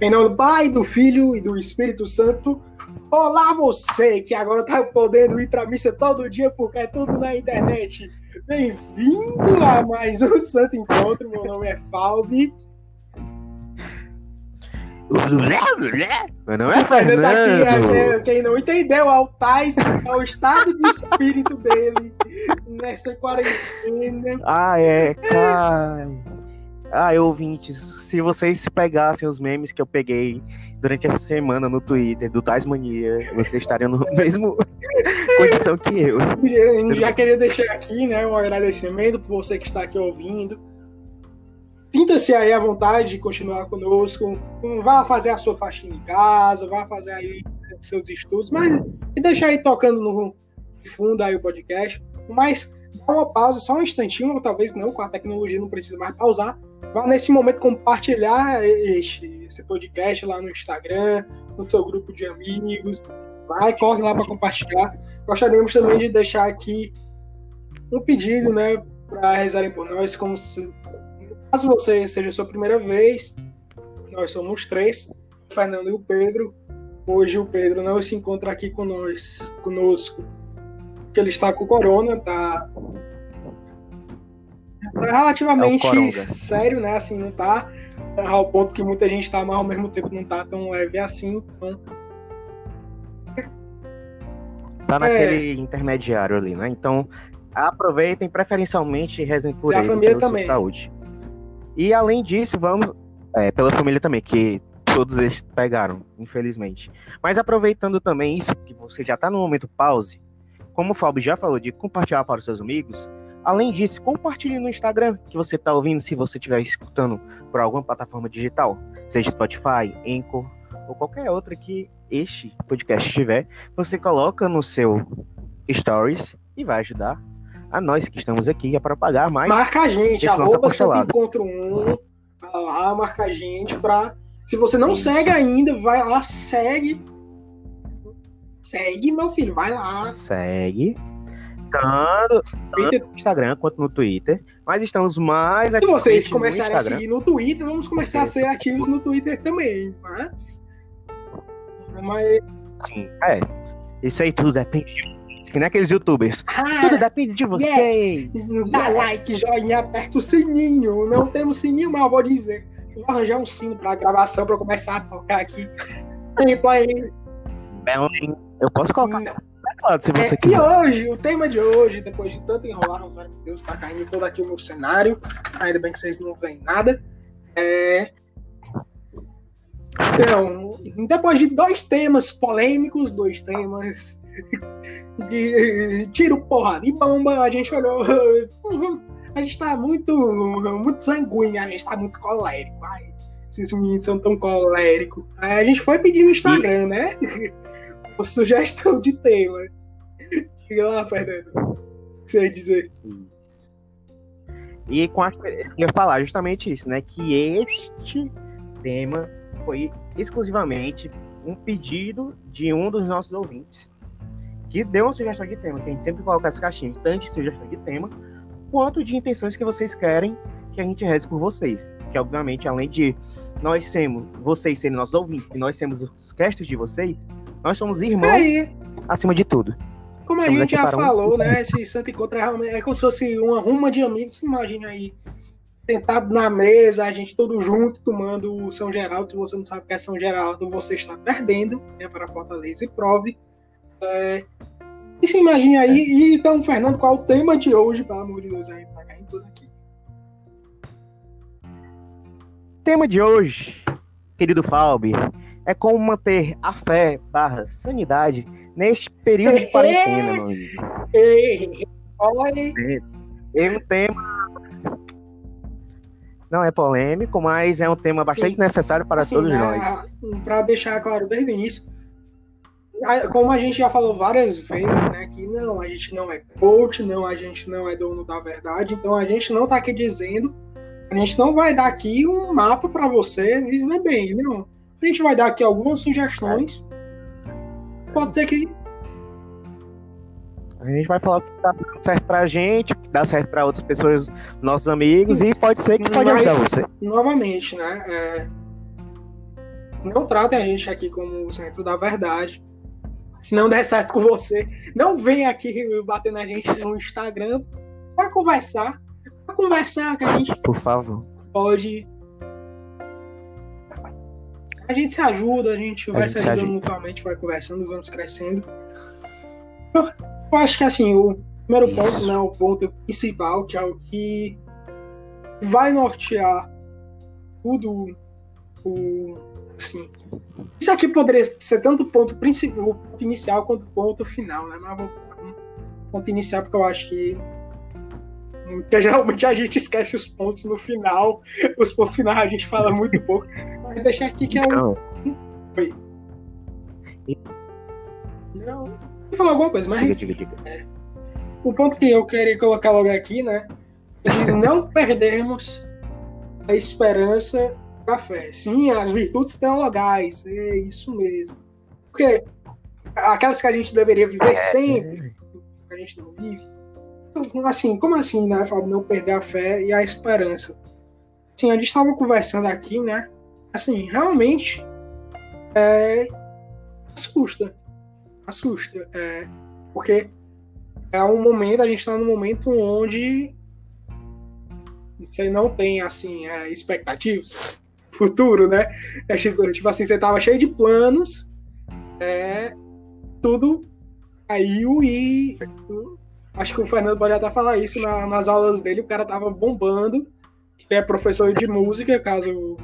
Em nome do Pai, do Filho e do Espírito Santo. Olá, você que agora tá podendo ir pra missa todo dia porque é tudo na internet. Bem-vindo a mais um Santo Encontro. Meu nome é Falbi. Meu nome é Fernando tá aqui, Fernando. é, quem não entendeu, Altais é o estado de espírito dele nessa quarentena. Ah, é, cara. Ah, ouvintes, se vocês pegassem os memes que eu peguei durante essa semana no Twitter do Tasmania, vocês estariam no mesmo condição que eu. Eu já queria deixar aqui, né, um agradecimento por você que está aqui ouvindo. Sinta-se aí à vontade de continuar conosco. Vá fazer a sua faxina em casa, vá fazer aí seus estudos, mas e deixar aí tocando no fundo aí o podcast. Mas dá uma pausa, só um instantinho, ou talvez não, com a tecnologia não precisa mais pausar. Vá nesse momento compartilhar este, esse podcast lá no Instagram, no seu grupo de amigos. Vai, corre lá para compartilhar. Gostaríamos também de deixar aqui um pedido, né, para rezarem por nós, como se, caso você seja sua primeira vez, nós somos três, o Fernando e o Pedro. Hoje o Pedro não se encontra aqui com nós, conosco, porque ele está com corona, tá, tá relativamente É sério, né, assim, não tá ao ponto que muita gente tá, mas ao mesmo tempo não tá tão leve assim, então Tá naquele intermediário ali, né? Então, aproveitem, preferencialmente rezem por E a ele, família pela sua também. saúde. E além disso, vamos. É, pela família também, que todos eles pegaram, infelizmente. Mas aproveitando também isso, que você já tá no momento pause, como o Fábio já falou de compartilhar para os seus amigos, além disso, compartilhe no Instagram que você tá ouvindo, se você estiver escutando por alguma plataforma digital, seja Spotify, Anchor ou qualquer outra que este podcast tiver, você coloca no seu stories e vai ajudar a nós que estamos aqui a propagar mais. Marca a gente, arroba Santo. Encontro 1, vai lá, marca a gente pra. Se você não Isso. segue ainda, vai lá, segue. Segue, meu filho, vai lá. Segue. Tanto, tanto no Instagram quanto no Twitter. Mas estamos mais Se vocês começarem a seguir no Twitter, vamos começar a ser ativos no Twitter também. Mas. Mas. Sim, é. Isso aí tudo depende de. Que nem aqueles youtubers. Tudo Ah, depende de vocês. dá like, joinha, aperta o sininho. Não temos sininho, mas eu vou dizer. Vou arranjar um sino pra gravação pra eu começar a tocar aqui. Aí, põe- Bem, Eu posso colocar no teclado se você É, e quiser. hoje, o tema de hoje, depois de tanto enrolar, Rosário de Deus, tá caindo todo aqui o meu cenário. Ainda bem que vocês não veem nada. É... Então, depois de dois temas polêmicos, dois temas de tiro, porrada e bomba, a gente olhou. A gente tá muito, muito sanguíneo, a gente tá muito colérico. Ai, esses meninos são tão coléricos. A gente foi pedir no Instagram, né? Uma sugestão de tema. Diga lá, Fernando. O que você ia dizer? E com a, eu ia falar justamente isso, né? Que este tema foi exclusivamente um pedido de um dos nossos ouvintes. Que deu uma sugestão de tema, que a gente sempre coloca as caixinhas, tanto de sugestão de tema, quanto de intenções que vocês querem que a gente reze por vocês. Que obviamente, além de nós sermos, vocês serem nossos ouvintes, e nós sermos os castos de vocês, nós somos irmãos Aí, acima de tudo. como a Estamos gente já para um- falou, né? Esse Santo Encontro é, é como se fosse uma ruma de amigos. Imagina aí, sentado na mesa, a gente todo junto tomando o São Geraldo. Se você não sabe o que é São Geraldo, você está perdendo, né? Para Fortaleza e prove. É, E se imagine aí, e então, Fernando, qual é o tema de hoje, pelo amor de Deus, aí tá caindo tudo aqui. tema de hoje, querido Falbi, é como manter a fé barra sanidade neste período de quarentena, meu amigo. Ei, olha, É um tema. Não é polêmico, mas é um tema bastante necessário para assim, todos né, nós. Para deixar claro desde o início, como a gente já falou várias vezes, né, que não, a gente não é coach, não, a gente não é dono da verdade, então a gente não tá aqui dizendo, a gente não vai dar aqui um mapa para você viver bem, não. A gente vai dar aqui algumas sugestões. Pode ser que A gente vai falar o que dá certo pra gente, o que dá certo pra outras pessoas, nossos amigos, e pode ser que pode Mas- ajudar você. novamente, né? é, Não tratem a gente aqui como o centro da verdade. Se não der certo com você, não venha aqui bater na gente no Instagram para conversar. Para conversar que a gente. Por favor. Pode. A gente se ajuda, a gente vai se ajudando mutuamente, vai conversando, vamos crescendo. Eu, eu acho que assim, o primeiro Isso. ponto, né, o ponto principal, que é o que vai nortear tudo o assim. Isso aqui poderia ser tanto o ponto principal, o ponto inicial quanto o ponto final, né? Mas vou ponto inicial porque eu acho que porque geralmente a gente esquece os pontos no final. Os pontos finais a gente fala muito pouco. Deixar aqui que é um. Oi. Não. Vou falar alguma coisa, mas. Diga, diga, diga. É. O ponto que eu queria colocar logo aqui, né? É de não perdermos a esperança da fé. Sim, as virtudes teologais, é isso mesmo. Porque aquelas que a gente deveria viver é. sempre, que a gente não vive. Assim, como assim, né, Fábio, não perder a fé e a esperança? Assim, a gente estava conversando aqui, né? Assim, realmente é, assusta. Assusta. É, porque é um momento, a gente está num momento onde você não tem assim é, expectativas futuro, né? É, tipo, tipo, assim, você tava cheio de planos, é, tudo caiu e acho que o Fernando pode até falar isso na, nas aulas dele, o cara tava bombando. Ele é professor de música, caso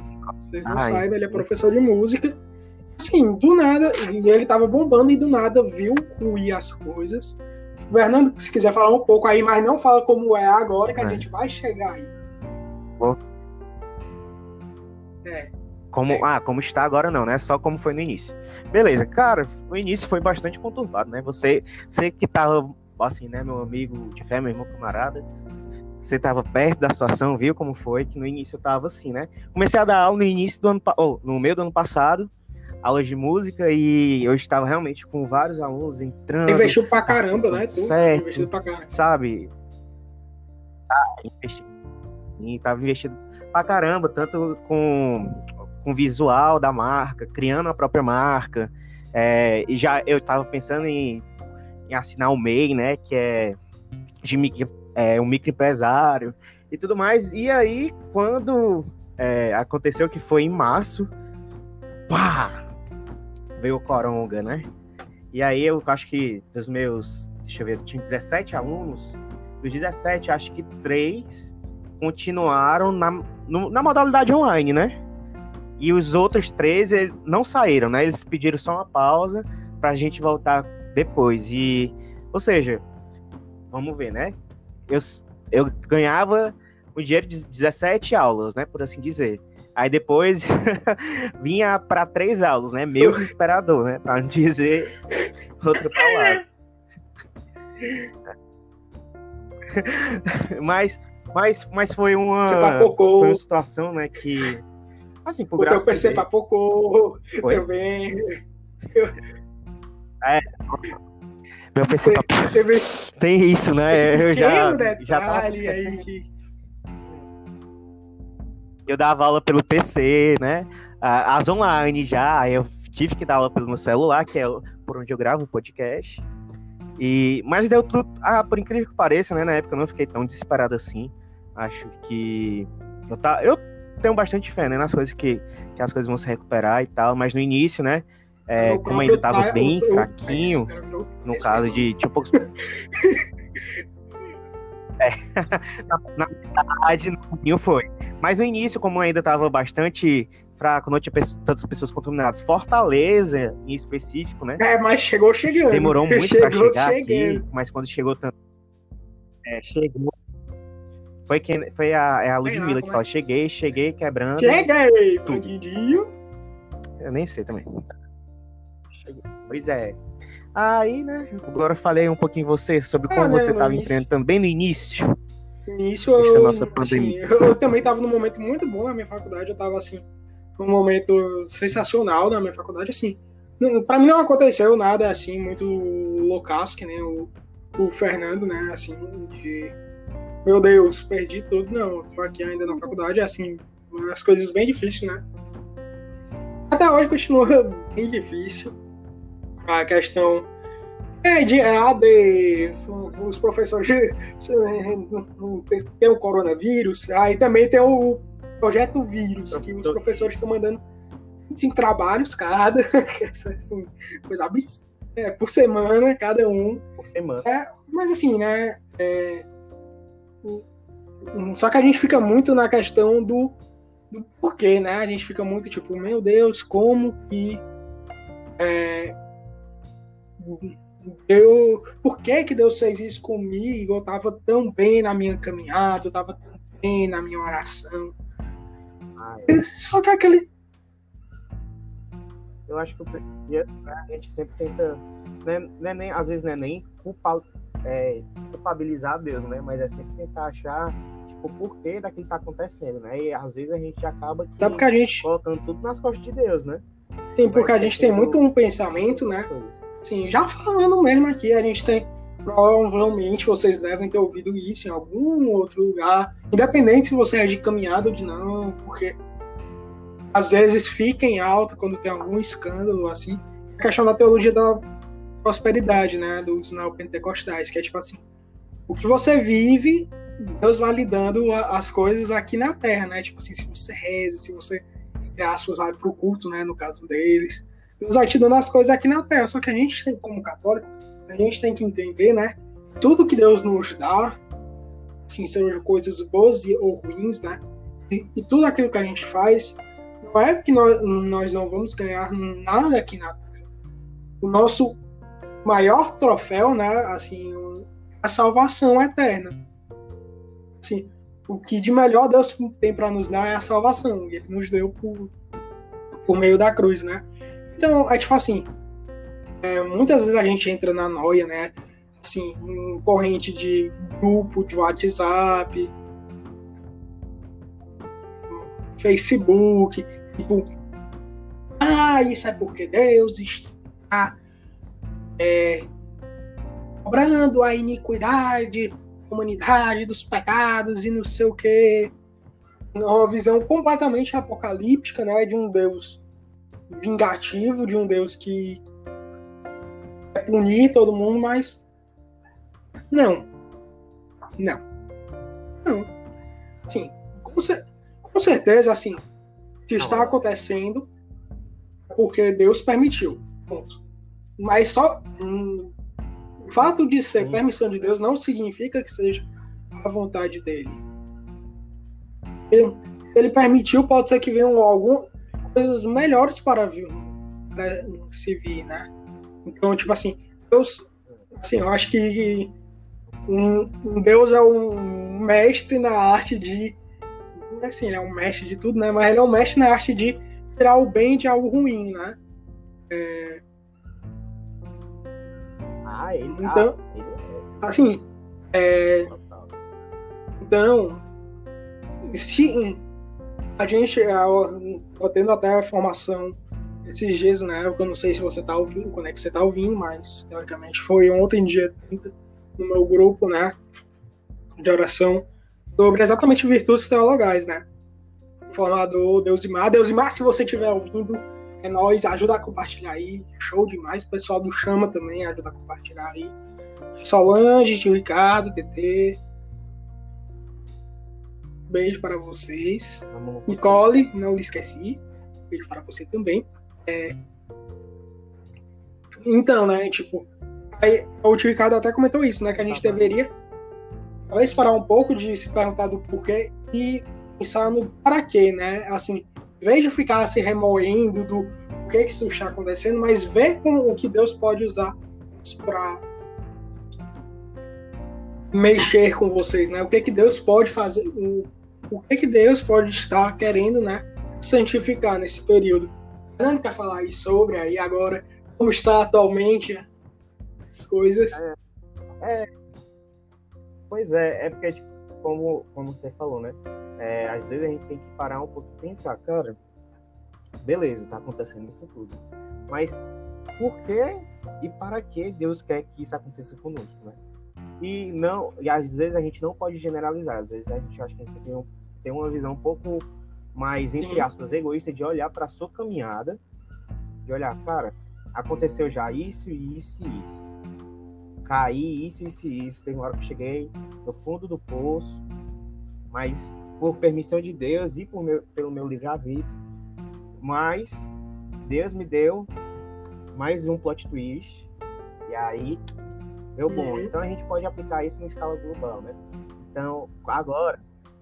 vocês não Ai. saibam, ele é professor de música. Assim, do nada, e ele tava bombando e do nada viu ruir as coisas. Fernando, se quiser falar um pouco aí, mas não fala como é agora, que a é. gente vai chegar aí. Bom. É. Como, é. Ah, como está agora não, né? Só como foi no início. Beleza, cara, o início foi bastante conturbado, né? Você, você que tava, assim, né, meu amigo de fé, meu irmão camarada, você tava perto da situação, viu como foi, que no início eu tava assim, né? Comecei a dar aula no início do ano, oh, no meio do ano passado, aulas de música, e eu estava realmente com vários alunos entrando. Investiu pra caramba, né? Tu, certo, investiu pra caramba. Sabe? Ah, investi. E tava investindo pra caramba, tanto com, com visual da marca, criando a própria marca. É, e já eu tava pensando em, em assinar o MEI, né? Que é de micro, é, um microempresário e tudo mais. E aí, quando é, aconteceu que foi em março, pá! Veio o Coronga, né? E aí eu acho que dos meus, deixa eu ver, eu tinha 17 alunos, dos 17, acho que três continuaram na, no, na modalidade online, né? E os outros 13 não saíram, né? Eles pediram só uma pausa para a gente voltar depois. E, ou seja, vamos ver, né? Eu, eu ganhava o dinheiro de 17 aulas, né? Por assim dizer. Aí depois vinha para três aulas, né? Meu desesperador, né? Para não dizer outra palavra. Mas mas, mas foi uma, foi uma situação, né, que. Assim, por o teu PC papocou também. É. Meu PC papocou. Teve... Tem isso, né? Eu já, já tava aí que... Eu dava aula pelo PC, né? As online já, eu tive que dar aula pelo meu celular, que é por onde eu gravo o podcast. E, mas deu tudo, ah, por incrível que pareça, né? Na época eu não fiquei tão desesperado assim. Acho que eu, tá, eu tenho bastante fé né, nas coisas que, que as coisas vão se recuperar e tal, mas no início, né? É, como ainda estava bem eu, fraquinho, no caso de tinha poucos. é, na, na verdade, não foi. Mas no início, como ainda estava bastante fraco, não tinha tantas pessoas contaminadas. Fortaleza, em específico, né? É, mas chegou chegando. Demorou muito para chegar chegando. aqui, mas quando chegou também. É, chegou foi, quem, foi a, é a Ludmilla que fala: Cheguei, cheguei quebrando. Cheguei, Paguinho. Eu nem sei também. Pois é. Aí, né? Agora eu falei um pouquinho você sobre ah, como né, você estava empreendendo também no início. No início, eu, assim, eu, também estava num momento muito bom na minha faculdade. Eu estava assim, num momento sensacional na minha faculdade. Assim, para mim não aconteceu nada assim muito loucaço, que nem o, o Fernando, né? Assim, de meu Deus, perdi tudo. Não, tô aqui ainda na faculdade, é assim, umas coisas bem difíceis, né? até hoje continua bem difícil. A questão é de AD, os professores tem o coronavírus, aí também tem o projeto vírus, que os professores estão mandando cinco trabalhos cada, assim, coisa é, por semana, cada um. Por semana. É, mas assim, né? É, só que a gente fica muito na questão do, do porquê, né? A gente fica muito tipo, meu Deus, como que. É, eu, por que, que Deus fez isso comigo? Eu tava tão bem na minha caminhada, eu tava tão bem na minha oração. Ah, é. Só que aquele. Eu acho que a gente sempre tenta. Né, né, nem, às vezes não é nem culpa, é, culpabilizar Deus, né? Mas é sempre tentar achar tipo, o porquê daquilo que tá acontecendo, né? E às vezes a gente acaba que, porque a gente... colocando tudo nas costas de Deus, né? Sim, porque Mas a gente tem muito um pensamento, né? Sim, já falando mesmo aqui, a gente tem. Provavelmente vocês devem ter ouvido isso em algum outro lugar, independente se você é de caminhada ou de não, porque às vezes fica em alta quando tem algum escândalo assim. A questão da teologia da prosperidade, né, dos neopentecostais, que é tipo assim, o que você vive, Deus validando as coisas aqui na terra, né? Tipo assim, se você reza, se você, entre aspas, vai pro culto, né, no caso deles, Deus vai te dando as coisas aqui na terra. Só que a gente, como católico, a gente tem que entender, né? Tudo que Deus nos dá, assim, sejam coisas boas ou ruins, né? E, e, tudo aquilo que a gente faz, não é que nós, nós não vamos ganhar nada aqui na terra. O nosso maior troféu, né? Assim, a salvação eterna. Assim, o que de melhor Deus tem para nos dar é a salvação. E Ele nos deu por, por meio da cruz, né? Então, é tipo assim, é, muitas vezes a gente entra na noia, né? Assim, em corrente de grupo de WhatsApp, Facebook, tipo, ah, isso é porque Deus está é, cobrando a iniquidade, a humanidade dos pecados e não sei o que. Uma visão completamente apocalíptica, né, de um Deus vingativo de um Deus que é punir todo mundo, mas não. Não. Não. Sim, com, cer com certeza, assim, se está acontecendo é porque Deus permitiu. Ponto. Mas só. Hum, o fato de ser permissão de Deus não significa que seja a vontade dele. Ele, ele permitiu, pode ser que venha algum, coisas melhores para, vir, para se vir, né? Então, tipo assim, Deus, assim, eu acho que um, Deus é um mestre na arte de, assim, ele é um mestre de tudo, né? Mas ele é um mestre na arte de tirar o bem de algo ruim, né? É... Ah, ele, então, ah, assim, é... então, se a gente, tô tendo até a formação esses dias, né? Eu não sei se você tá ouvindo, quando é que você tá ouvindo, mas teoricamente foi ontem, dia 30, no meu grupo, né? De oração, sobre exatamente virtudes teologais, né? Formador Deusimar. Deusimar, se você estiver ouvindo, é nós, ajuda a compartilhar aí. Show demais. O pessoal do Chama também ajuda a compartilhar aí. Solange, tio Ricardo, TT, Beijo para vocês. Nicole, não esqueci. Beijo para você também. É... Então, né, tipo, aí, o tio Ricardo até comentou isso, né, que a gente tá deveria talvez parar um pouco de se perguntar do porquê e pensar no para quê, né? Assim, veja ficar se remoendo do que que isso está acontecendo, mas ver como o que Deus pode usar para mexer com vocês, né? O que que Deus pode fazer, o o que, que Deus pode estar querendo, né, santificar nesse período. Fernando quer falar aí sobre aí agora como está atualmente as coisas. É, é, pois é, é porque tipo, como, como você falou, né? É, às vezes a gente tem que parar um pouco e pensar, cara, beleza, tá acontecendo isso tudo. Mas por que e para que Deus quer que isso aconteça conosco, né? E não, e às vezes a gente não pode generalizar, às vezes a gente acha que a gente tem, um, tem uma visão um pouco mais, entre aspas, egoísta de olhar para sua caminhada de olhar, cara, aconteceu já isso, isso e isso. Caí, isso, isso e isso. Tem uma hora que eu cheguei no fundo do poço, mas por permissão de Deus e por meu, pelo meu livre-arbítrio. Mas Deus me deu mais um plot twist. E aí deu bom. Uhum. Então a gente pode aplicar isso em escala global, né? Então, agora,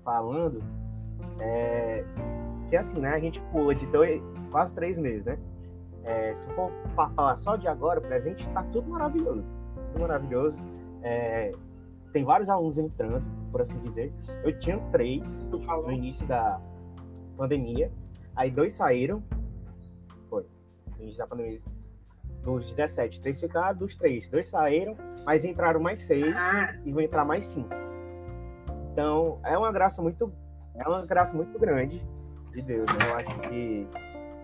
falando, é, que assim, né? A gente pula de dois, quase três meses, né? É, se for falar só de agora, presente, tá tudo maravilhoso. Tudo maravilhoso. É, tem vários alunos entrando, por assim dizer. Eu tinha três no início da pandemia. Aí dois saíram. Foi. No início da pandemia. Dos 17, três ficaram, dos três, dois saíram, mas entraram mais seis ah. e vão entrar mais cinco. Então, é uma graça muito, é uma graça muito grande de Deus, né? Eu acho que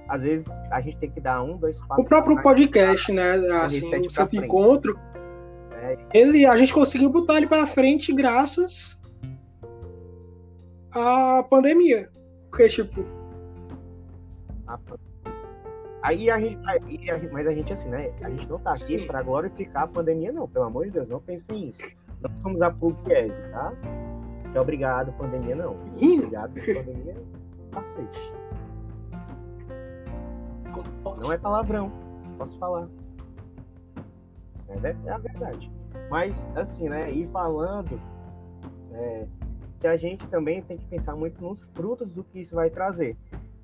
às vezes a gente tem que dar um, dois passos. O próprio podcast, né? Assim, o Santo Encontro, é. ele, a gente conseguiu botar ele para frente graças à pandemia. Porque, tipo. Aí a gente. Aí a, mas a gente, assim, né? A gente não tá aqui para glorificar a pandemia, não. Pelo amor de Deus, não pensem nisso. Não somos a Pugliese, tá? É obrigado, pandemia, não. Obrigado, pandemia, cacete. Não é palavrão, posso falar. É, é a verdade. Mas, assim, né? E falando é, que a gente também tem que pensar muito nos frutos do que isso vai trazer.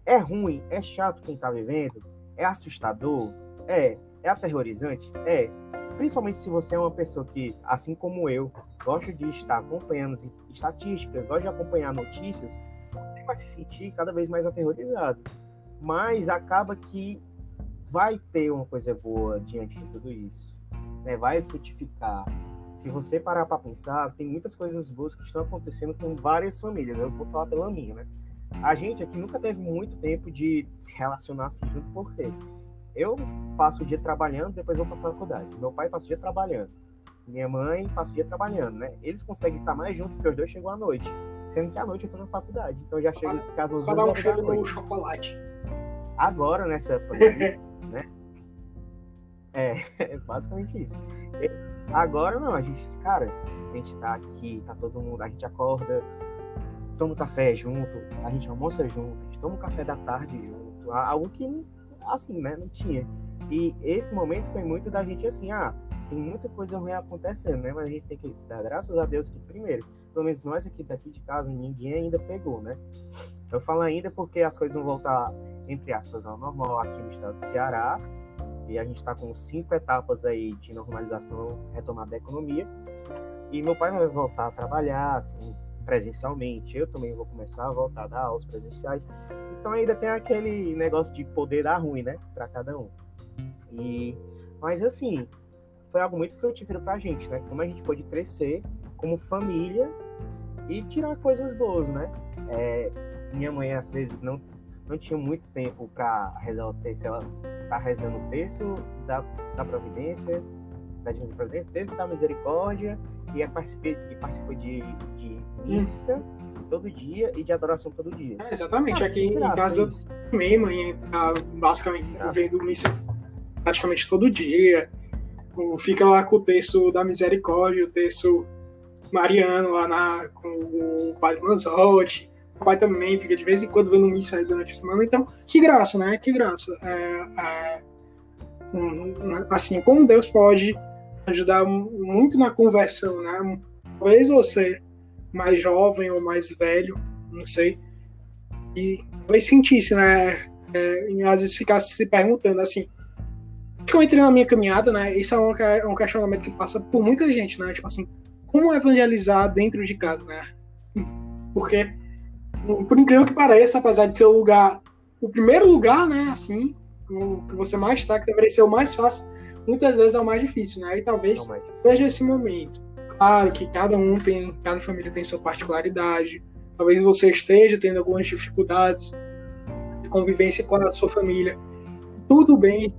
É ruim, é chato quem tá vivendo, é assustador, é, é aterrorizante, é. Principalmente se você é uma pessoa que, assim como eu, gosta de estar acompanhando estatísticas, gosta de acompanhar notícias, você vai se sentir cada vez mais aterrorizado. Mas acaba que vai ter uma coisa boa diante de tudo isso. Né? Vai frutificar. Se você parar para pensar, tem muitas coisas boas que estão acontecendo com várias famílias. Eu vou falar pela minha, né? A gente aqui nunca teve muito tempo de se relacionar assim junto, porque eu passo o dia trabalhando, depois vou para a faculdade. Meu pai passa o dia trabalhando. Minha mãe passa o dia trabalhando, né? Eles conseguem estar mais juntos porque os dois chegam à noite. Sendo que à noite eu tô na faculdade. Então eu já chego em casa às 11 horas da noite. chocolate. Agora, nessa pandemia, né? É, é basicamente isso. Agora não, a gente, cara, a gente tá aqui, tá todo mundo, a gente acorda, toma um café junto, a gente almoça junto, a gente toma um café da tarde junto, algo que, assim, né, não tinha. E esse momento foi muito da gente assim, ah, tem muita coisa ruim acontecendo, né? Mas a gente tem que dar graças a Deus que, primeiro, pelo menos nós aqui daqui de casa, ninguém ainda pegou, né? Eu falo ainda porque as coisas vão voltar, entre aspas, ao normal aqui no estado do Ceará, e a gente está com cinco etapas aí de normalização, retomada da economia. E meu pai vai voltar a trabalhar assim, presencialmente. Eu também vou começar a voltar a dar aulas presenciais. Então ainda tem aquele negócio de poder dar ruim, né, para cada um. E mas assim, foi algo muito frutífero para a gente, né? Como a gente pôde crescer como família e tirar coisas boas, né? É, minha mãe às vezes não não tinha muito tempo para rezar o texto, ela tá rezando o texto da, da providência, da Divina Providência, texto da misericórdia, e, e participou de, de missa todo dia e de adoração todo dia. É, exatamente, ah, aqui em casa também, mãe tá basicamente vendo missa praticamente todo dia. Fica lá com o texto da misericórdia, o texto mariano lá na, com o Padre Manzotti pai também fica de vez em quando vendo missa aí durante a semana. Então, que graça, né? Que graça. É, é, assim, como Deus pode ajudar muito na conversão, né? Talvez você, mais jovem ou mais velho, não sei, e talvez sentisse, né? É, e às vezes ficasse se perguntando assim. Que eu entrei na minha caminhada, né? Isso é um, é um questionamento que passa por muita gente, né? Tipo assim, como evangelizar dentro de casa, né? Porque por incrível que pareça, apesar de ser o lugar, o primeiro lugar, né, assim, o que você mais está, que deveria ser o mais fácil, muitas vezes é o mais difícil, né? E talvez seja esse momento. Claro que cada um tem, cada família tem sua particularidade. Talvez você esteja tendo algumas dificuldades de convivência com a sua família. Tudo bem.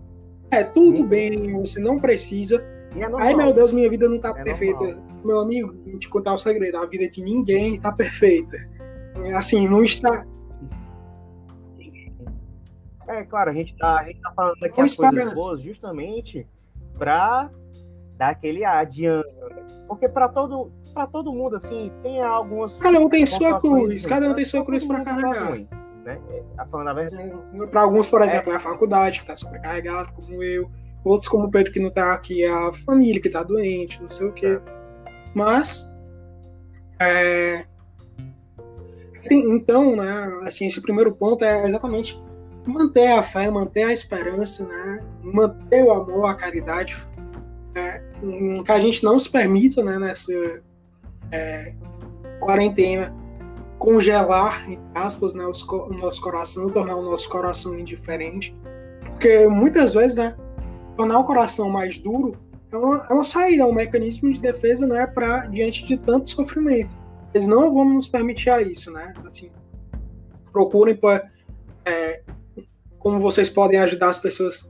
É, tudo Sim. bem, você não precisa. É Ai, meu Deus, minha vida não está é perfeita. Normal. Meu amigo, vou te contar o um segredo. A vida de ninguém está perfeita. Assim, não está. É, claro, a gente tá, a gente tá falando aqui as coisas boas justamente para dar aquele adiante. Porque para todo, para todo mundo, assim, tem algumas. Cada um tem sua cruz, cada um tem sua cruz para carregar. Ruim, né? Tá falando a verdade. Para alguns, por exemplo, é, é a faculdade que tá sobrecarregado, como eu. Outros, como o Pedro, que não tá aqui, é a família que tá doente, não sei o quê. Mas. É... Então, né, assim, esse primeiro ponto é exatamente manter a fé, manter a esperança, né, manter o amor, a caridade, é, que a gente não se permita, né, nessa é, quarentena, congelar, entre aspas, né, o nosso coração, tornar o nosso coração indiferente, porque muitas vezes, né, tornar o coração mais duro é uma, é uma saída, é um mecanismo de defesa, né, para diante de tanto sofrimento. Eles não vão nos permitir a isso, né? Assim, procurem é, como vocês podem ajudar as pessoas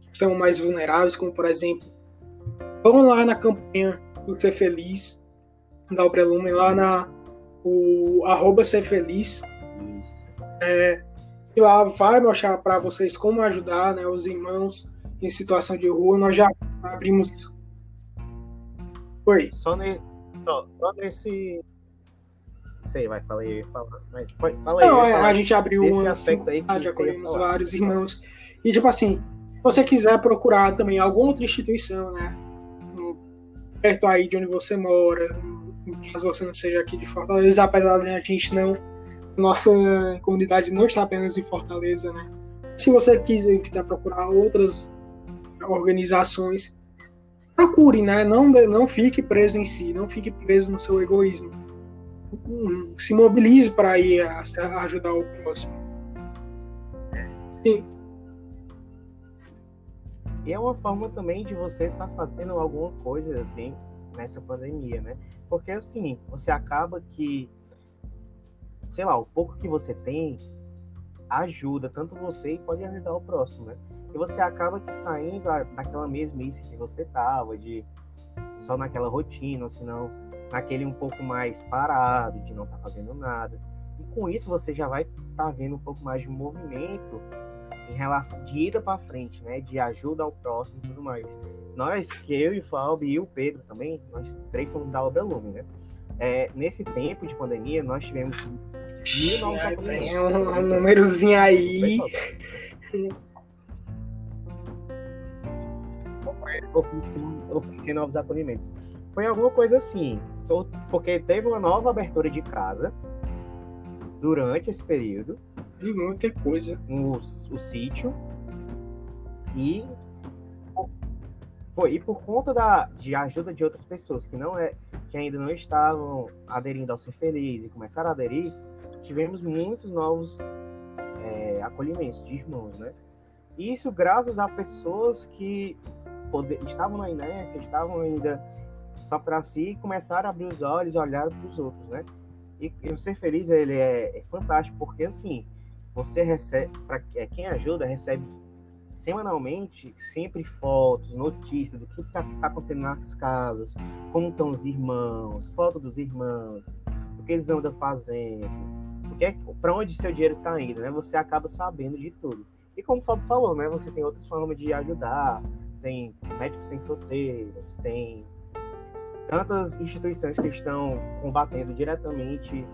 que estão mais vulneráveis, como por exemplo, vão lá na campanha do Ser Feliz, da Obrelumen, lá na o arroba Ser Feliz. É, e lá vai mostrar para vocês como ajudar né, os irmãos em situação de rua. Nós já abrimos. Oi. Só, nesse, só, só nesse sei, vai, fala aí, fala, aí. Não, é, a gente abriu uma aspecto aí que já acolhemos vários irmãos. E, tipo assim, se você quiser procurar também alguma outra instituição, né? Perto aí de onde você mora, caso você não seja aqui de Fortaleza, apesar de a gente não. Nossa comunidade não está apenas em Fortaleza, né? Se você quiser, quiser procurar outras organizações, procure, né? Não, não fique preso em si, não fique preso no seu egoísmo se mobilize para ir ajudar o próximo. Sim. E é uma forma também de você estar tá fazendo alguma coisa dentro, nessa pandemia, né? Porque assim, você acaba que, sei lá, o pouco que você tem ajuda tanto você e pode ajudar o próximo, né? E você acaba que saindo daquela mesmice que você tava, de só naquela rotina, ou senão naquele um pouco mais parado, de não estar tá fazendo nada. E com isso você já vai estar tá vendo um pouco mais de movimento em relação de ida para frente, né? De ajuda ao próximo e tudo mais. Nós, que eu e o Fábio e o Pedro também, nós três somos da Obra Lume, né? É, nesse tempo de pandemia, nós tivemos mil novos. Tem um, um númerozinho aí. Oferecer novos acolhimentos. Foi alguma coisa assim, porque teve uma nova abertura de casa durante esse período. E muita coisa. No o sítio. E foi e por conta da, de ajuda de outras pessoas que não é que ainda não estavam aderindo ao ser feliz e começaram a aderir, tivemos muitos novos é, acolhimentos de irmãos, né? Isso graças a pessoas que poder, estavam na inércia, estavam ainda só para si começar a abrir os olhos e olhar para os outros, né? E, e, o ser feliz ele é, é fantástico porque assim você recebe para é, quem ajuda recebe semanalmente sempre fotos, notícias do que está tá acontecendo nas casas, como estão os irmãos, foto dos irmãos, o que eles andam fazendo, para onde seu dinheiro está indo, né? Você acaba sabendo de tudo. E como o Fábio falou, né? Você tem outras formas de ajudar, tem médicos sem fronteiras, tem tantas instituições que estão combatendo diretamente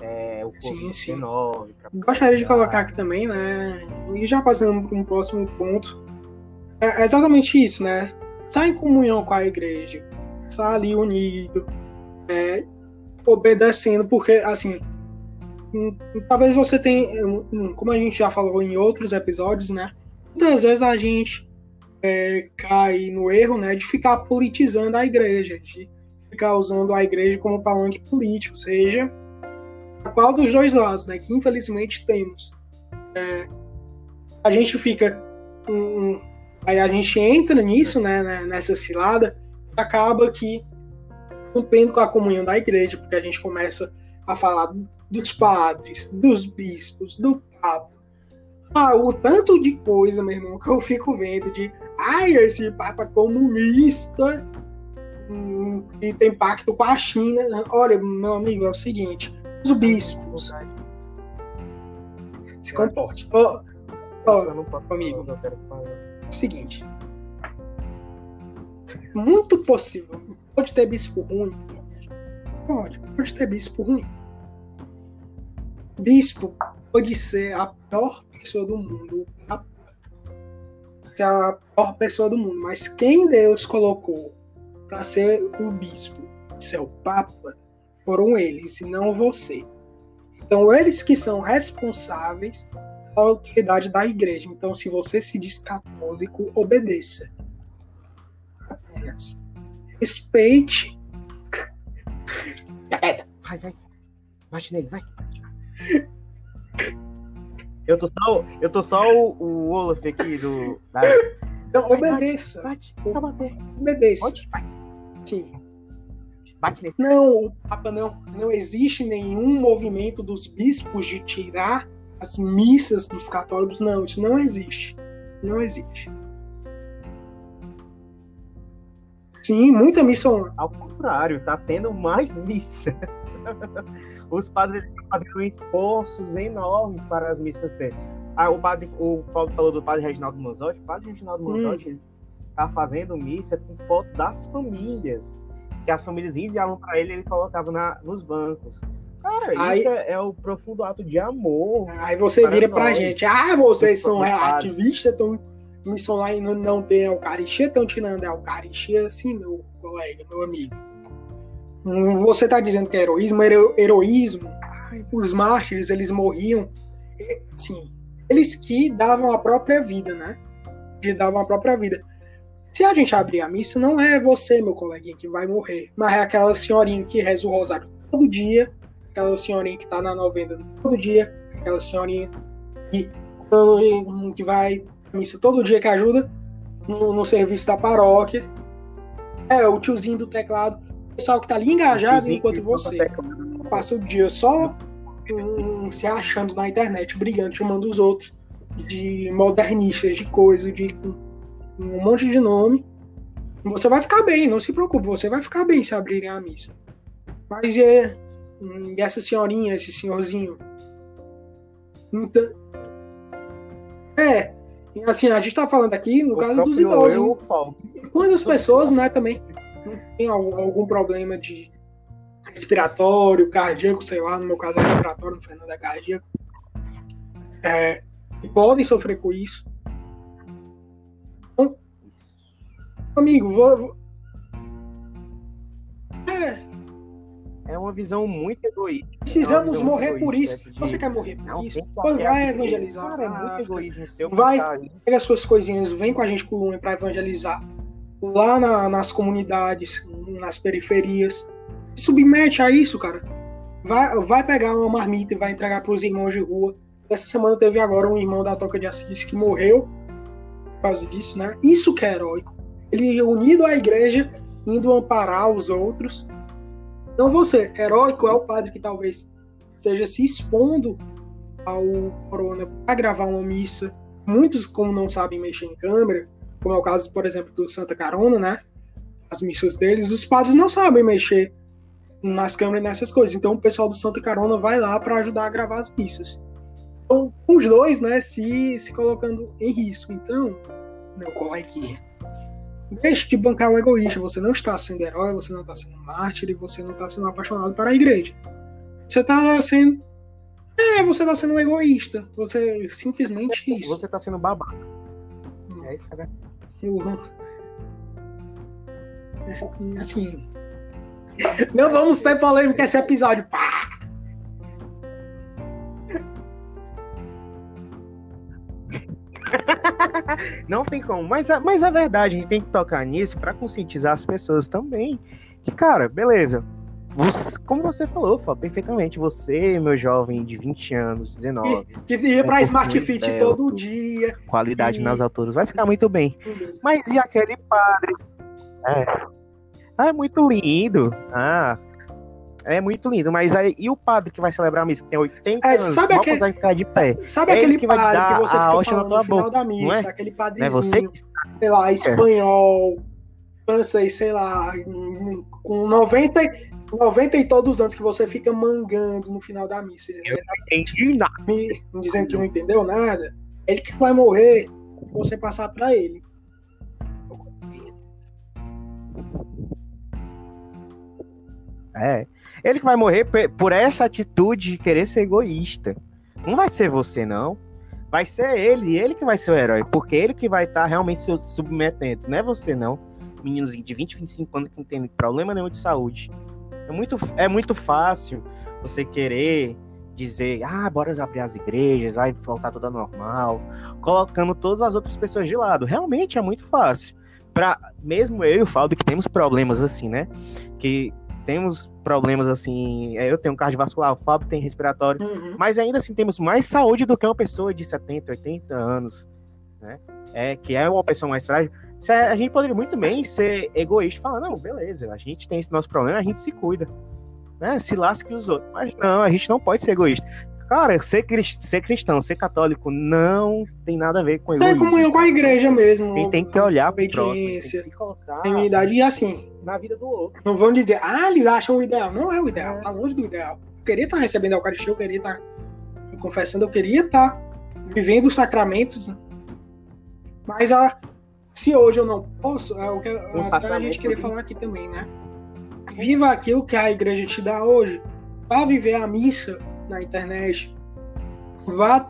é, o Covid-19. Gostaria de colocar aqui também, né? E já passando para um próximo ponto, é, é exatamente isso, né? Tá em comunhão com a igreja, tá ali unido, é, obedecendo, porque assim, hum, talvez você tenha, hum, como a gente já falou em outros episódios, né? Muitas vezes a gente é, cai no erro, né, de ficar politizando a igreja, de ficar usando a igreja como palanque político, seja qual dos dois lados, né, que infelizmente temos. É, a gente fica, um, aí a gente entra nisso, né, né, nessa cilada, acaba que rompendo com a comunhão da igreja, porque a gente começa a falar dos padres, dos bispos, do papa. Ah, o tanto de coisa, meu irmão, que eu fico vendo de ai, esse papa comunista e tem pacto com a China. Olha, meu amigo, é o seguinte: os bispos se comporte. Oh, não posso amigo. falar o. É seguinte. Muito possível. Pode ter bispo ruim? Pode. Pode ter bispo ruim. Bispo pode ser a pior pessoa do mundo. A, a pior pessoa do mundo. Mas quem Deus colocou para ser o bispo, ser o papa, foram eles e não você. Então, eles que são responsáveis pela autoridade da igreja. Então, se você se diz católico, obedeça. Respeite. Vai, vai. Bate nele, vai. Eu tô só, eu tô só o, o Olaf aqui do. Da... Então, Vai, obedeça. Bate, só bater. Obedeça. Pode, vai. Sim. Bate nesse. Não, o Papa não. Não existe nenhum movimento dos bispos de tirar as missas dos católicos. Não, isso não existe. Não existe. Sim, muita missa online. Ao contrário, tá tendo mais missa. Os padres estão fazendo esforços enormes para as missas dele. Ah, o padre, o Fábio falou do padre Reginaldo Manzotti. O padre Reginaldo Hum. Manzotti tá fazendo missa com foto das famílias. Que as famílias enviavam para ele ele colocava na, nos bancos. Cara, Aí- isso é, é o profundo ato de amor. Aí você Para vira pra nós. gente. Ah, vocês são ativistas, estão missão lá e não, não tem a Eucaristia, estão tirando a Eucaristia, assim, meu colega, meu amigo. Hum, Você tá dizendo que é heroísmo, hero- heroísmo. Os mártires, eles morriam, assim, eles que davam a própria vida, né? Eles davam a própria vida. Se a gente abrir a missa, não é você, meu coleguinha, que vai morrer, mas é aquela senhorinha que reza o rosário todo dia, aquela senhorinha que tá na novena todo dia, aquela senhorinha que, que vai à missa todo dia que ajuda no, no serviço da paróquia. É, o tiozinho do teclado, o pessoal que tá ali engajado enquanto você teclado. passa o dia só hum, se achando na internet, brigando, chamando os outros de modernistas, de coisa, de um monte de nome. Você vai ficar bem, não se preocupe, você vai ficar bem se abrirem a missa. Mas é. hum, E essa senhorinha, esse senhorzinho. Então. É. Assim, a gente tá falando aqui no O caso dos idosos. eu, né? Quando as pessoas, né, também tem algum, algum problema de respiratório, cardíaco, sei lá, no meu caso é respiratório, no Fernando é cardíaco, é, podem sofrer com isso. Amigo, vou, é, É uma visão muito egoísta. precisamos visão morrer por isso. essa de- Você quer morrer por Não, isso? Pois vai evangelizar. Cara, é muito África. egoísmo seu Vai- pensar pega as suas coisinhas, vem com a gente com o para evangelizar lá na- nas comunidades, nas periferias. Se submete a isso, cara. Vai, vai pegar uma marmita e vai entregar para os irmãos de rua. Essa semana teve agora um irmão da Toca de Assis que morreu por causa disso, né? Isso que é heróico. Ele unido à igreja, indo amparar os outros. Não você. Heróico é o padre que talvez esteja se expondo ao corona para gravar uma missa muitos, como não sabem mexer em câmera, como é o caso, por exemplo, do Santa Carona, né? As missas deles, os padres não sabem mexer nas câmeras nessas coisas. Então o pessoal do Santa Carona vai lá para ajudar a gravar as missas. Então, os dois, né, se, se colocando em risco. Então, meu coleguinha, deixe de bancar um egoísta. Você não está sendo herói, você não está sendo mártir você não está sendo apaixonado para a igreja. Você está sendo. É, você está sendo um egoísta. Você simplesmente isso. Você tá sendo babaca. É isso, cara. Eu- Assim. Não vamos ter polêmica esse episódio. Pá! Não tem como. Mas a, mas a verdade, a gente tem que tocar nisso pra conscientizar as pessoas também. Que, cara, beleza. Você- como você falou, Fábio, perfeitamente. Você, meu jovem de 20 anos, 19, Que ia pra Um Smart Fit todo dia. qualidade E- nas alturas, vai ficar muito bem. Mas e aquele padre? É. Ah, é muito lindo. Ah. É muito lindo, mas aí, e o padre que vai celebrar a missa, que tem 80 É, anos, sabe aquele- consegue ficar de pé. Sabe É ele aquele que vai padre dar que você fica falando no final boca, da não missa? é? Aquele É padrezinho, você que sei lá, espanhol, francês, sei lá, com 90, e- 90 e todos os anos que você fica mangando no final da missa. entendi nada. me dizendo que não entendeu nada. Ele que vai morrer, você passar para ele. É. Ele que vai morrer por essa atitude de querer ser egoísta. Não vai ser você, não. Vai ser ele, ele que vai ser o herói. Porque ele que vai estar tá realmente se submetendo. Não é você, não. Meninozinho de 20, 25 anos que não tem problema nenhum de saúde. É muito, é muito fácil você querer dizer, ah, bora abrir as igrejas, vai voltar tudo normal, colocando todas as outras pessoas de lado. Realmente é muito fácil. Pra, mesmo eu e o Faldo, que temos problemas assim, né? Que temos problemas assim. É, eu tenho cardiovascular, o Fábio tem respiratório, uhum. mas ainda assim temos mais saúde do que uma pessoa de 70, 80 anos, né? É, que é uma pessoa mais frágil. A gente poderia muito bem ser egoísta e falar, não, beleza, a gente tem esse nosso problema, a gente se cuida. Né? Se lasque os outros. Mas não, a gente não pode ser egoísta. Cara, ser, ser cristão, ser católico não tem nada a ver com egoísmo. É comunhão com a igreja mesmo. A gente tem que olhar para o próximo, tem que se colocar e assim, na vida do outro. Não vão dizer, ah, eles acham o ideal. Não é o ideal, tá longe do ideal. Eu queria estar recebendo a Eucaristia, eu queria estar confessando, eu queria estar vivendo os sacramentos. Mas a, se hoje eu não posso, é o que um a gente queria falar aqui também, né? Viva aquilo que a igreja te dá hoje. Vá viver a missa na internet. Vá.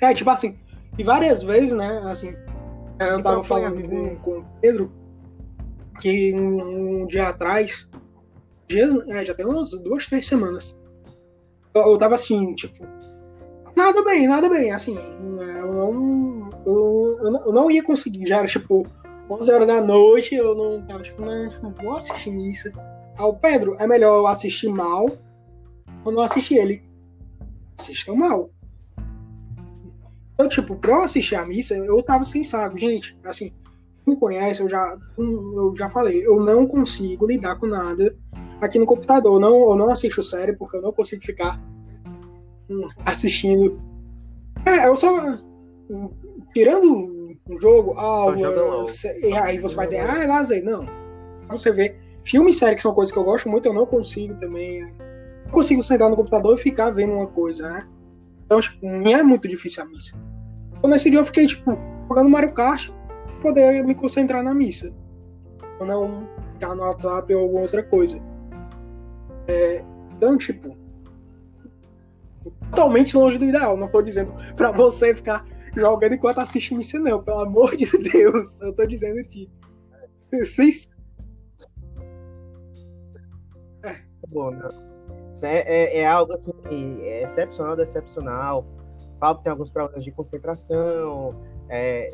É, tipo assim, e várias vezes, né? Assim, eu tava falando com, com o Pedro que um, um dia atrás, dias, é, já tem umas duas, três semanas, eu, eu tava assim, tipo, nada bem, nada bem, assim, eu não, eu, eu não ia conseguir, já era tipo 11 horas da noite, eu não tava tipo, não, não vou assistir isso. Aí o Pedro, é melhor eu assistir mal ou não assistir ele? Assistam mal. Então, tipo, pra eu assistir a missa, eu tava sem saco. Gente, assim, me conhece, eu já, eu já falei, eu não consigo lidar com nada aqui no computador. Eu não, eu não assisto série porque eu não consigo ficar hum, assistindo. É, eu só. Tirando um jogo, aula, e aí você vai ter, ah, é lazer. Não. Você vê filme e série que são coisas que eu gosto muito, eu não consigo também. Não consigo sentar no computador e ficar vendo uma coisa, né? Então, tipo, não é muito difícil a missa. Então, nesse dia eu fiquei, tipo, jogando Mario Kart, poder me concentrar na missa. Ou não ficar no WhatsApp ou alguma outra coisa. É, então, tipo, totalmente longe do ideal. Não tô dizendo para você ficar jogando enquanto assiste missa, não. Pelo amor de Deus. Eu tô dizendo que. Vocês. É. Bom? É, é, é, algo assim, é excepcional, decepcional. Falo que tem alguns problemas de concentração, é,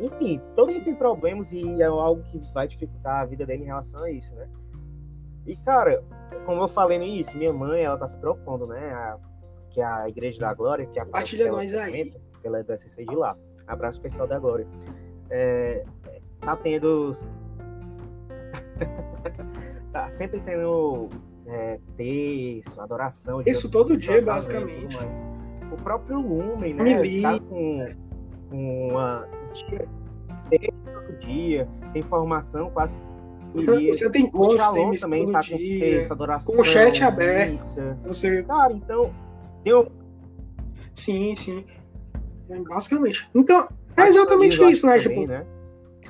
enfim, todos têm problemas e é algo que vai dificultar a vida dele em relação a isso, né? E, cara, como eu falei no início, minha mãe, ela tá se preocupando, né? A, que a Igreja da Glória, que é a Partilha nós aí. Ela é do SC de lá. Abraço pessoal da Glória. É, tá tendo. tá sempre tendo é, texto, adoração. Isso todo dia, basicamente. O próprio Lumen, né? Me tá com uma dia, todo dia, tem formação quase dia. Você tem post, tem também tá dia, com essa adoração, com o chat aberto. Missa. Você... Cara, então, eu... Sim, sim. É, basicamente. Então, é exatamente isso, né? Também, tipo, né?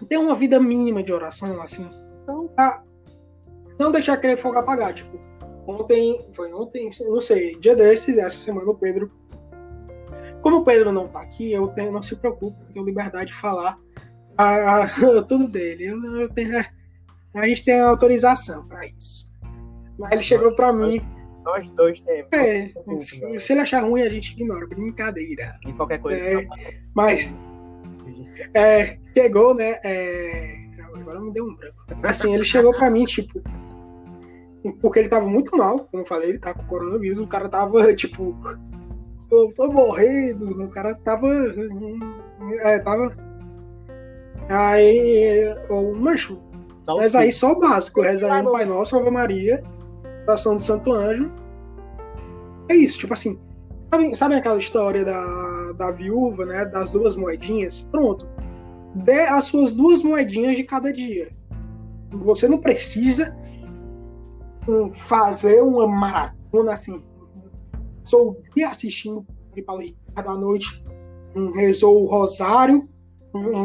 Tem uma vida mínima de oração, assim. Então, tá. Não deixar aquele fogo apagar. Tipo, ontem, foi ontem, não sei, dia desses, essa semana o Pedro como o Pedro não está aqui, eu tenho, não se preocupe, eu tenho liberdade de falar a, a, tudo dele. Eu, eu tenho, a gente tem autorização para isso. Mas ele chegou para mim. Nós dois temos. É, se ele achar ruim, a gente ignora, brincadeira. E qualquer coisa. É, mas. É, chegou, né? É, agora me deu um branco. Assim, ele chegou para mim, tipo. Porque ele tava muito mal, como eu falei, ele tá com coronavírus, o cara tava, tipo, eu tô morrendo, o cara tava. É, tava. Aí, o mancho. Mas aí só o básico, rezar no Pai Nosso, Ave Maria, oração do Santo Anjo. É isso, tipo assim. Sabe, sabe aquela história da, da viúva, né? Das duas moedinhas? Pronto. Dê as suas duas moedinhas de cada dia. Você não precisa hum, fazer uma maratona assim, sou dia assistindo para cada noite rezou o rosário,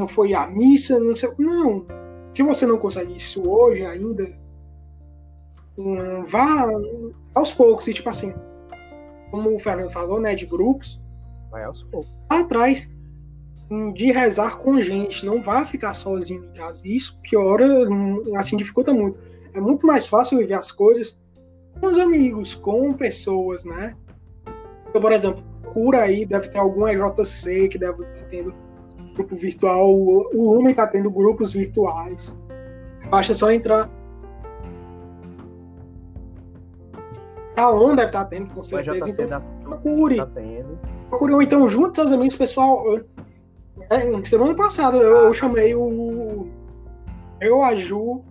foi à missa, não sei. Não. Se você não consegue isso hoje ainda, vá aos poucos, e tipo assim, como o Fernando falou, né, de grupos, vai aos poucos. Atrás de rezar com gente, não vá ficar sozinho em casa. Isso piora, assim, dificulta muito. É muito mais fácil viver as coisas com os amigos, com pessoas, né? Então, por exemplo, cura aí, deve ter algum EJC que deve estar tendo grupo virtual. O Lumen está tendo grupos virtuais. Basta só entrar. A ON deve estar tendo, com certeza. Então, procure. Tá procure, ou então junte seus amigos, pessoal. É, semana passada eu, eu chamei o. Eu, a Ju, o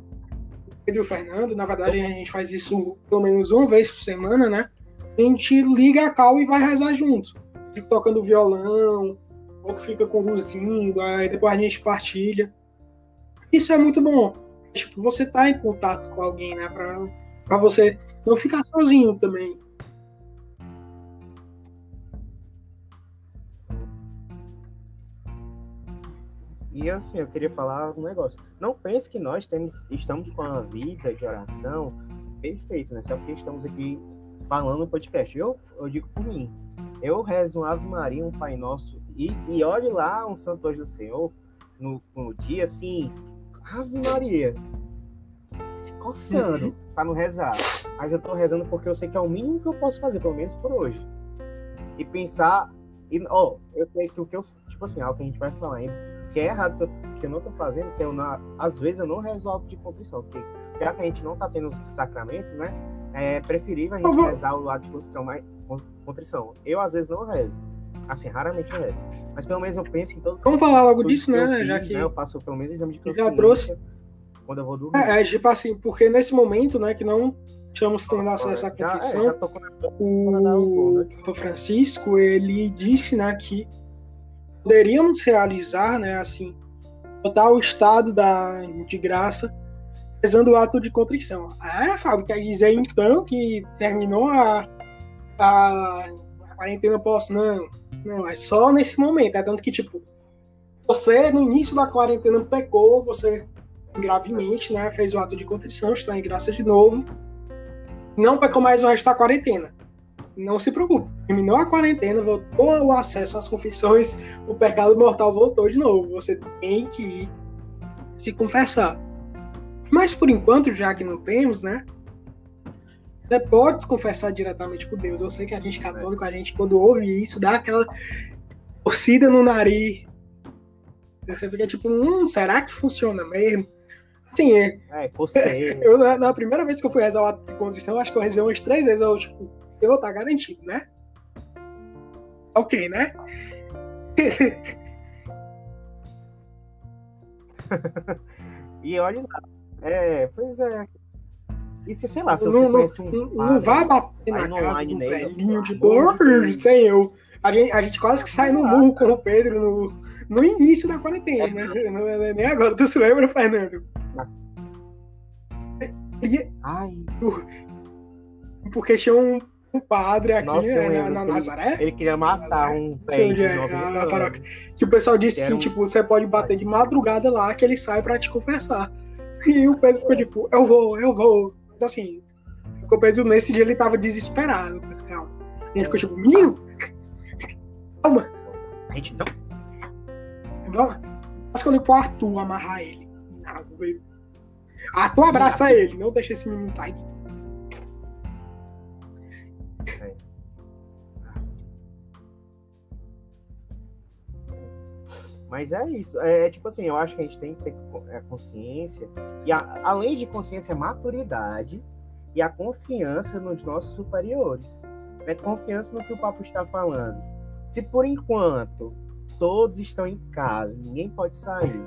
Pedro e o Fernando. Na verdade, a gente faz isso pelo menos uma vez por semana, né? A gente liga a cal e vai rezar junto. Fica tocando violão, outro fica conduzindo, aí depois a gente partilha. Isso é muito bom. Tipo, você tá em contato com alguém, né? Pra, pra você não ficar sozinho também. E assim, eu queria falar um negócio. Não pense que nós temos, estamos com a vida de oração perfeita, né? Só porque estamos aqui falando no podcast. Eu, eu digo por mim. Eu rezo um Ave Maria, um Pai Nosso, e, e olhe lá um Santo Anjo do Senhor no, no dia assim, Ave Maria, se coçando uhum. para não rezar. Mas eu tô rezando porque eu sei que é o mínimo que eu posso fazer, pelo menos por hoje. E pensar. E, ó, eu sei que o que eu. Tipo assim, algo que a gente vai falar ainda que é errado que eu, que eu não tô fazendo, que eu não, às vezes eu não resolvo de contrição, porque já que a gente não tá tendo sacramentos, né, é preferível a gente uhum. rezar o lado de contrição, mais, contrição. Eu às vezes não rezo, assim, raramente eu rezo, mas pelo menos eu penso em todo. Vamos falar logo disso, né, fiz, já que né, eu faço pelo menos exame de consciência. Já trouxe. Quando eu vou dormir. É, é, tipo assim, porque nesse momento, né, que não estamos tendo acesso à confissão, é, o Papa Francisco, ele disse, né, que poderíamos realizar, né, assim, total estado da, de graça, rezando o ato de contrição. Ah, Fábio, quer dizer então que terminou a, a, a quarentena posso? Não, não, é só nesse momento. É tanto que, tipo, você no início da quarentena pecou, você gravemente, né, fez o ato de contrição, está em graça de novo, não pecou mais o resto da quarentena não se preocupe. Terminou a quarentena, voltou o acesso às confissões, o pecado mortal voltou de novo. Você tem que se confessar. Mas por enquanto, já que não temos, né? Você pode se confessar diretamente com Deus. Eu sei que a gente católico, a gente quando ouve isso, dá aquela torcida no nariz. Você fica tipo, hum, será que funciona mesmo? Sim, é. É, você. Eu, na, na, primeira vez que eu fui rezar o ato de condição, acho que eu rezei umas três vezes. Eu, tipo, eu tá garantido, né? Ok, né? e olha lá. É, pois é. E se, sei lá, se você não, conhece um. Não, não vai bater na casa do velhinho de boa sem eu. A gente, a gente quase que sai no murro com o Pedro no, no início da quarentena, né? Não, é nem agora. Tu se lembra, Fernando? E, Ai. Porque tinha um um padre aqui Nossa, né, na, na Nazaré. Ele queria matar um prédio. É, a, a que o pessoal disse que, que um... tipo, você pode bater de madrugada lá que ele sai pra te confessar. E o Pedro ficou tipo, eu vou, eu vou. Então, assim, o Pedro nesse dia ele tava desesperado. Calma. A gente ficou tipo, menino! Calma! A gente não. Vamos. Mas quando o Arthur amarrar ele. Arthur abraça ele, não deixa esse menino sair. Mas é isso. É, é, tipo assim, eu acho que a gente tem que ter é, consciência. E a, além de consciência, maturidade e a confiança nos nossos superiores. É confiança no que o papo está falando. Se por enquanto todos estão em casa, ninguém pode sair.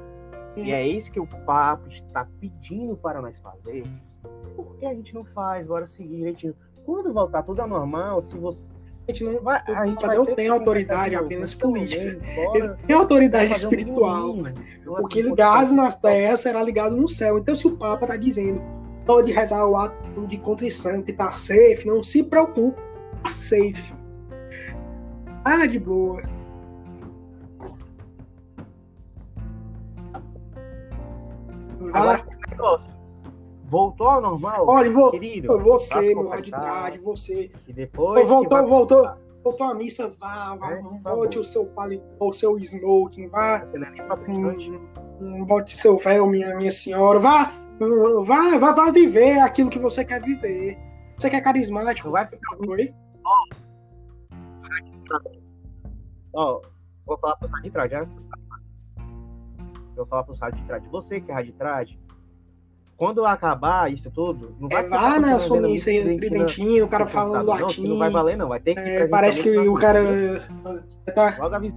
E é isso que o papo está pedindo para nós fazermos. Por que a gente não faz? Bora seguir direitinho. Quando voltar tudo ao normal, se você a gente não, vai, a gente não tem autoridade apenas política. Ele tem autoridade espiritual. Um o que ligasse na terra será ligado no céu. Então, se o Papa está dizendo pode rezar o ato de contrição, que tá safe, não se preocupe, tá safe. Ah, de boa. Agora, ah. negócio. Voltou ao normal? Olha, vou, querido, você, meu raditrade, você. E depois. Voltou, vai... voltou. Voltou a missa, vá, vá, é, bote o seu paletó, o seu smoking, vá. Hum, bote seu véu, minha, minha senhora, vá, vá, vá, vá viver aquilo que você quer viver. Você quer carismático, vai ficar ruim. Ó, oh, vou falar pro raditrade, já. Vou falar pro raditrade. Você que é raditrade, quando acabar isso tudo, não vai é, vá na sua missa aí, tridentinho, o cara falando latim. Não, não vai valer, não. Vai ter que. É, parece que o cara. Tá... Logo avisa.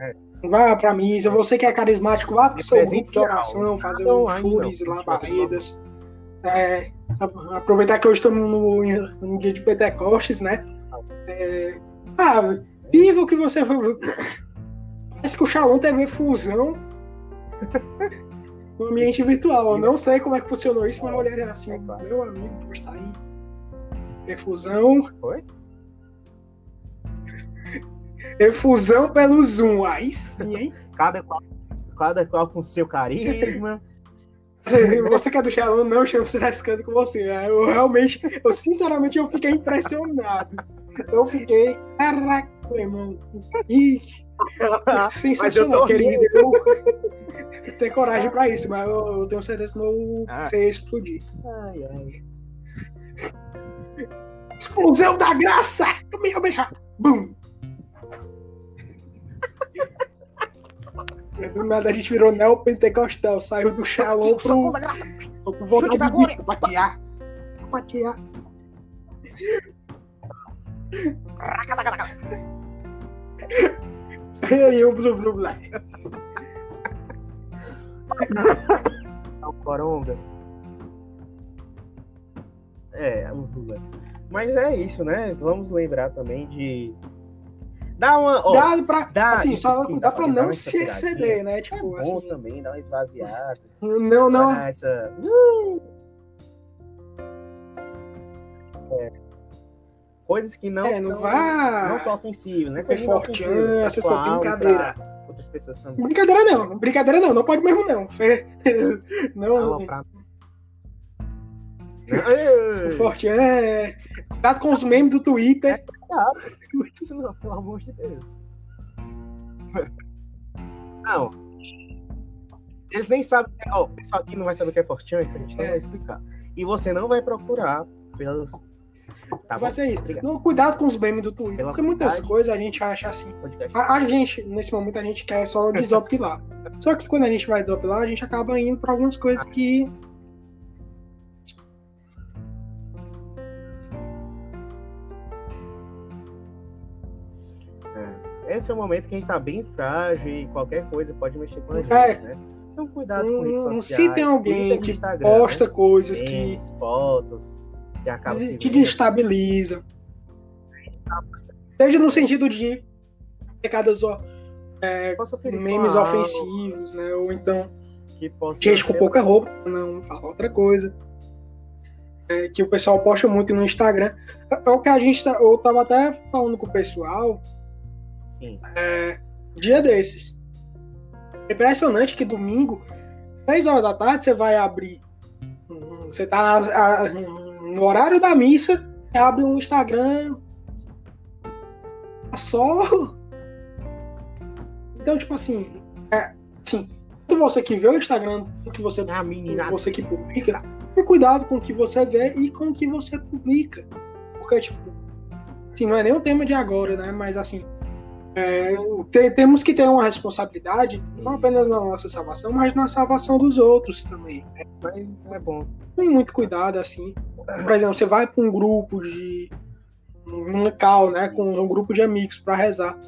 É. Vá pra missa, você que é carismático, vá pro seu grupo de oração, fazer um fures e labaredas. É, aproveitar que hoje estamos no, no, dia de Pentecostes, né? É, ah, viva o que você. Parece que o Shalom teve fusão no ambiente virtual. Eu não sei como é que funcionou isso, mas eu olhei assim, é claro. meu amigo que está aí. Refusão. Foi? Refusão pelo Zoom. Aí sim, hein? cada, qual, cada qual com seu carisma. Você que é do Shalom, não, eu estou rascando com você. Eu realmente, eu sinceramente, eu fiquei impressionado. Eu fiquei, caraca, mano. Ixi, sensacional, querido. Eu, ter coragem pra isso, mas eu, eu tenho certeza que não ah. sei explodir. Ai, ai. Explosão da graça! Meu beijar! Bum! Do nada a gente virou neopentecostal, saiu do Shalom pro. Tô com vontade de bicho, patear. Patear. E aí, o Blue Blue Black. o Coronga. É, o Lula. Mas é isso, né? Vamos lembrar também de. Dá uma. Ó, dá pra. Dá, assim, só dá, dá pra não se exceder, né? Tipo, é bom assim, também, dar uma esvaziada. Não, não. Essa... Uh! É. Coisas que não. É, não vá. Não são ofensivas, né? É forte, essa é só brincadeira. Pra outras pessoas também. Brincadeira não, brincadeira não, não pode mesmo não. Não. O forte é. Cuidado com os memes do Twitter. É, isso não, pelo amor de Deus. Não. Eles nem sabem. Ó, o pessoal aqui não vai saber o que é Fortune, a gente não é. vai explicar. E você não vai procurar pelos Tá vai ser isso. No, cuidado com os memes do Twitter, Pela porque muitas coisas a gente acha assim. A, a, gente, nesse momento, a gente quer só desopilar. só que quando a gente vai desopilar, a gente acaba indo para algumas coisas que. É. Esse é o momento que a gente tá bem frágil e qualquer coisa pode mexer com a gente, é. né? Então cuidado com redes sociais. Se tem alguém que posta né? coisas que. Fotos que acaba te destabiliza. Seja no sentido de pecados é, memes ofensivos, né? Ou então gente com pouca roupa, não fala outra coisa. É, que o pessoal posta muito no Instagram. É o que a gente tá, eu tava até falando com o pessoal. Sim. É, dia desses. É impressionante que domingo, 10 horas da tarde, você vai abrir. Você tá a, no horário da missa, abre um Instagram só. Então, tipo assim, é, assim, tanto você que vê o Instagram, que você, a menina. você que publica, tenha cuidado com o que você vê e com o que você publica. Porque, tipo, assim, não é nem um tema de agora, né? Mas assim, é, te, temos que ter uma responsabilidade, não apenas na nossa salvação, mas na salvação dos outros também. É, mas é bom. Tem muito cuidado, assim. Por exemplo, você vai para um grupo de. um local, né? Com um grupo de amigos para rezar.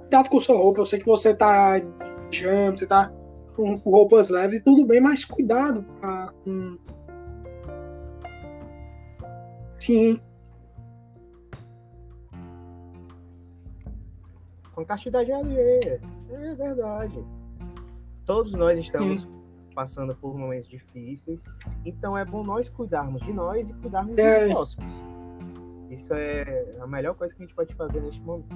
Cuidado com sua roupa. Eu sei que você tá pijama, você tá com, com roupas leves, tudo bem, mas cuidado pra. Hum... Sim. Com castidade alheia. É verdade. Todos nós estamos Sim passando por momentos difíceis. Então é bom nós cuidarmos de nós e cuidarmos é. dos próximos. Isso é a melhor coisa que a gente pode fazer neste momento.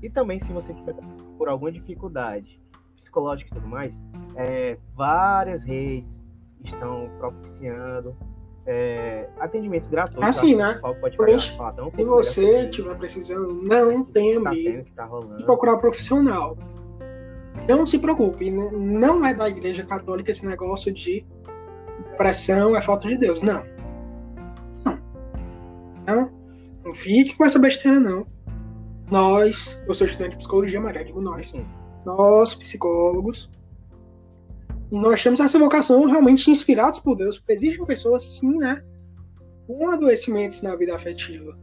E também, se você tiver por alguma dificuldade psicológica e tudo mais, é, várias redes estão propiciando é, atendimentos gratuitos. Assim, né? Pode falar, se você estiver precisando, não tenha tá medo tá de procurar profissional. Não se preocupe, não é da Igreja Católica esse negócio de depressão é falta de Deus. Não. Não. Não, não fique com essa besteira, não. Nós, eu sou estudante de psicologia, mas digo nós. Sim. Nós, psicólogos, nós temos essa vocação realmente inspirados por Deus, porque existem pessoas, sim, né, com adoecimentos na vida afetiva.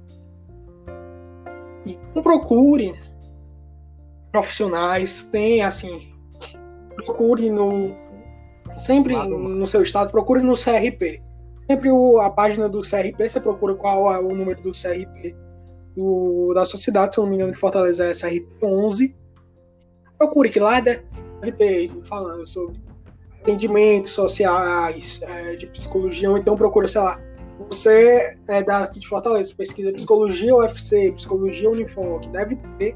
E não procure profissionais, tem assim, procure no sempre no seu estado, procure no CRP. Sempre o, a página do CRP, você procura qual é o número do CRP do, da sociedade, se não me engano, de Fortaleza é CRP 11. Procure que lá deve ter falando sobre atendimentos sociais, é, de psicologia, ou então procura, sei lá, você é daqui de Fortaleza, pesquisa psicologia UFC, psicologia Unifoc, deve ter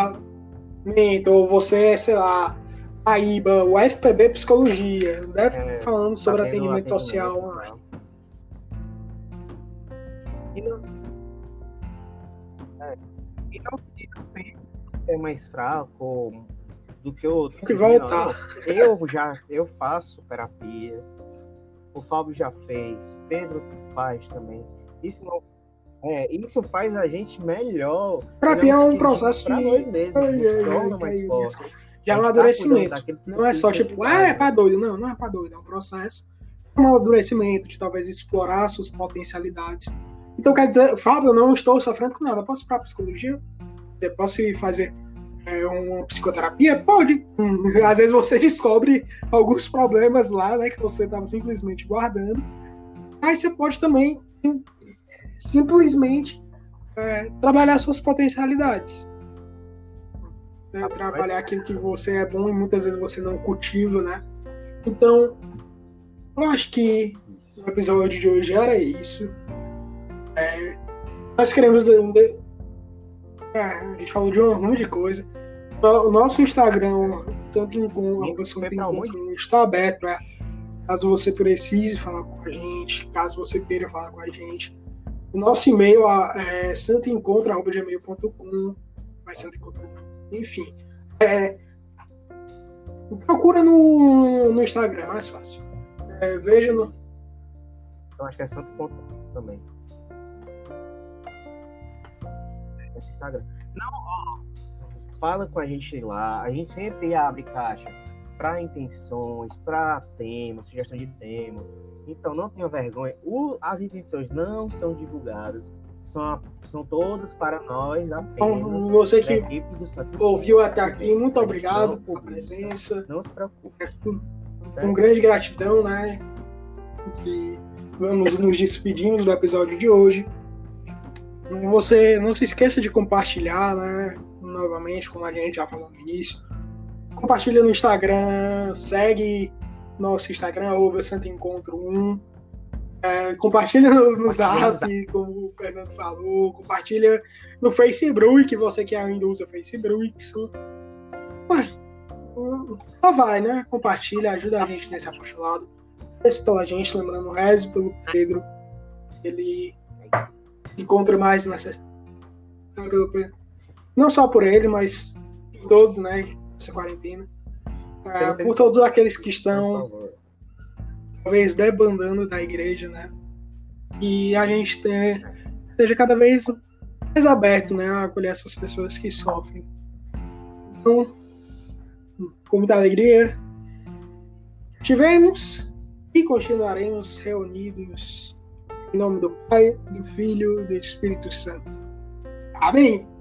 um ou você, sei lá, AIBA, o FPB Psicologia, deve é, falando sobre tá atendimento, social online. E não, é, e não é mais fraco do que outro. Que voltar. Eu já eu faço terapia. O Fábio já fez, Pedro faz também. Isso não é, isso faz a gente melhor. Terapia é um processo que nós mesmos, é, mais forte. De amadurecimento. Não é só tipo, ah, é pra doido. Não, não é pra doido. É um processo de amadurecimento, de talvez explorar suas potencialidades. Então, quer dizer, Fábio, eu não estou sofrendo com nada. Eu posso ir pra psicologia? Eu posso fazer é, uma psicoterapia? Pode. Hum, às vezes você descobre alguns problemas lá, né, que você estava simplesmente guardando. Aí você pode também simplesmente é, trabalhar suas potencialidades. Né, trabalhar aquilo que você é bom e muitas vezes você não cultiva, né? Então, eu acho que o episódio de hoje era isso. É, nós queremos é, a gente falou de um monte de coisa. O nosso Instagram, tanto em está aberto para caso você precise falar com a gente, caso você queira falar com a gente. O nosso e-mail é santoencontro.gmail.com enfim. É, procura no, no Instagram, é mais fácil. É, veja no. Eu acho que é Santo Encontro também. Instagram. Não, ó, fala com a gente lá. A gente sempre abre caixa para intenções, para temas, sugestão de tema. Então não tenha vergonha. O, as intenções não são divulgadas. São, são todas para nós apenas. Você que ouviu até aqui, muito obrigado por a presença. Não se preocupe. É, com grande gratidão, né? Que vamos nos despedindo do episódio de hoje. Você não se esqueça de compartilhar, né? Novamente, como a gente já falou no início. Compartilha no Instagram, segue nosso Instagram, arroba Encontro 1. É, compartilha no, no Zap, como o Fernando falou. Compartilha no Facebook, você que ainda usa Facebook. Ué, só vai, né? Compartilha, ajuda a gente nesse apostolado. Reze pela gente, lembrando, reze pelo Pedro. Ele encontra mais nessa. Não só por ele, mas por todos, né? Nessa quarentena. É, por todos aqueles que estão talvez debandando da igreja, né? E a gente ter, seja cada vez mais aberto, né, a acolher essas pessoas que sofrem. Então, com muita alegria, tivemos e continuaremos reunidos em nome do Pai, do Filho e do Espírito Santo. Amém.